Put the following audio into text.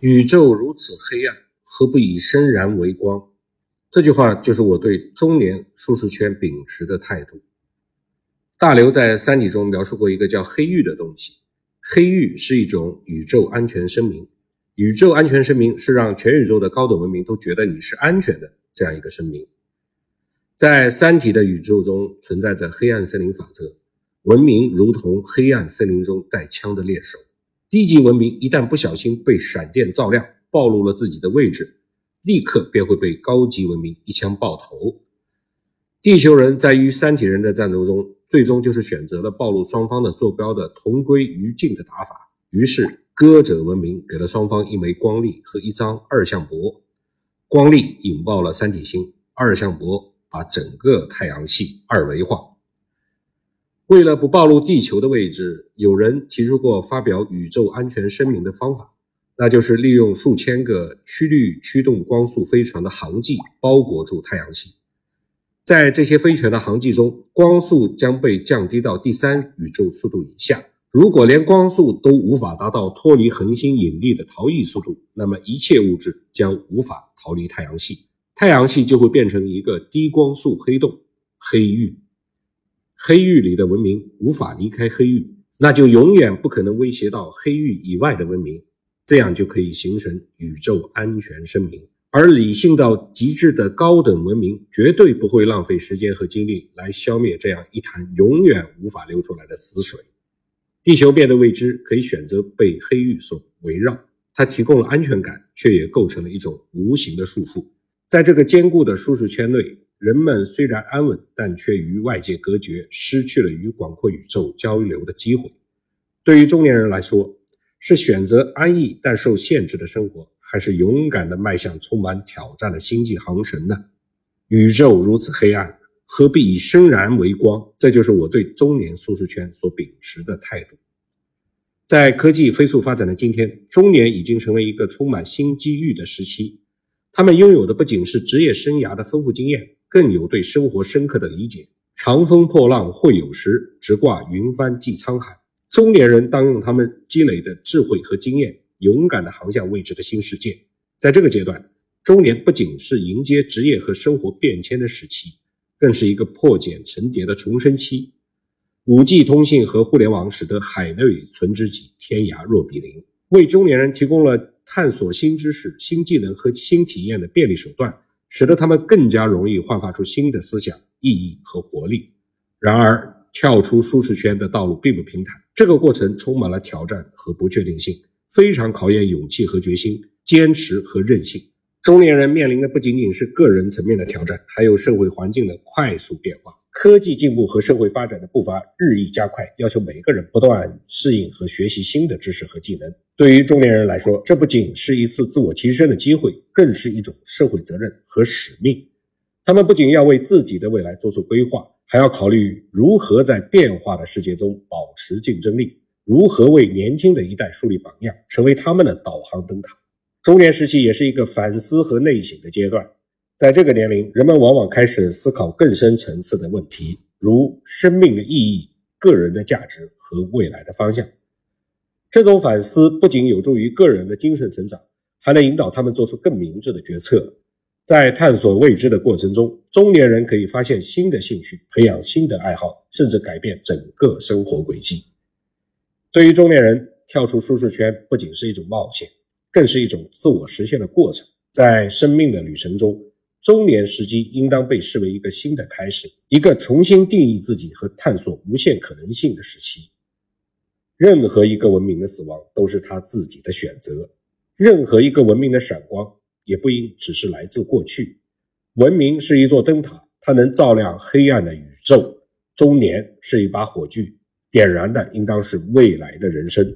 宇宙如此黑暗，何不以生然为光？这句话就是我对中年舒适圈秉持的态度。大刘在《三体》中描述过一个叫黑域的东西，黑域是一种宇宙安全声明。宇宙安全声明是让全宇宙的高等文明都觉得你是安全的这样一个声明。在《三体》的宇宙中存在着黑暗森林法则，文明如同黑暗森林中带枪的猎手。低级文明一旦不小心被闪电照亮，暴露了自己的位置，立刻便会被高级文明一枪爆头。地球人在与三体人的战斗中，最终就是选择了暴露双方的坐标的同归于尽的打法。于是，歌者文明给了双方一枚光粒和一张二向箔，光粒引爆了三体星，二向箔把整个太阳系二维化。为了不暴露地球的位置，有人提出过发表宇宙安全声明的方法，那就是利用数千个曲率驱动光速飞船的航迹包裹住太阳系。在这些飞船的航迹中，光速将被降低到第三宇宙速度以下。如果连光速都无法达到脱离恒星引力的逃逸速度，那么一切物质将无法逃离太阳系，太阳系就会变成一个低光速黑洞——黑域。黑域里的文明无法离开黑域，那就永远不可能威胁到黑域以外的文明，这样就可以形成宇宙安全声明。而理性到极致的高等文明绝对不会浪费时间和精力来消灭这样一潭永远无法流出来的死水。地球变得未知，可以选择被黑域所围绕，它提供了安全感，却也构成了一种无形的束缚。在这个坚固的舒适圈内。人们虽然安稳，但却与外界隔绝，失去了与广阔宇宙交流的机会。对于中年人来说，是选择安逸但受限制的生活，还是勇敢地迈向充满挑战的星际航程呢？宇宙如此黑暗，何必以生然为光？这就是我对中年舒适圈所秉持的态度。在科技飞速发展的今天，中年已经成为一个充满新机遇的时期。他们拥有的不仅是职业生涯的丰富经验。更有对生活深刻的理解。长风破浪会有时，直挂云帆济沧海。中年人当用他们积累的智慧和经验，勇敢地航向未知的新世界。在这个阶段，中年不仅是迎接职业和生活变迁的时期，更是一个破茧成蝶的重生期。五 G 通信和互联网使得海内存知己，天涯若比邻，为中年人提供了探索新知识、新技能和新体验的便利手段。使得他们更加容易焕发出新的思想、意义和活力。然而，跳出舒适圈的道路并不平坦，这个过程充满了挑战和不确定性，非常考验勇气和决心、坚持和韧性。中年人面临的不仅仅是个人层面的挑战，还有社会环境的快速变化。科技进步和社会发展的步伐日益加快，要求每个人不断适应和学习新的知识和技能。对于中年人来说，这不仅是一次自我提升的机会，更是一种社会责任和使命。他们不仅要为自己的未来做出规划，还要考虑如何在变化的世界中保持竞争力，如何为年轻的一代树立榜样，成为他们的导航灯塔。中年时期也是一个反思和内省的阶段。在这个年龄，人们往往开始思考更深层次的问题，如生命的意义、个人的价值和未来的方向。这种反思不仅有助于个人的精神成长，还能引导他们做出更明智的决策。在探索未知的过程中，中年人可以发现新的兴趣，培养新的爱好，甚至改变整个生活轨迹。对于中年人，跳出舒适圈不仅是一种冒险，更是一种自我实现的过程。在生命的旅程中，中年时期应当被视为一个新的开始，一个重新定义自己和探索无限可能性的时期。任何一个文明的死亡都是他自己的选择，任何一个文明的闪光也不应只是来自过去。文明是一座灯塔，它能照亮黑暗的宇宙；中年是一把火炬，点燃的应当是未来的人生。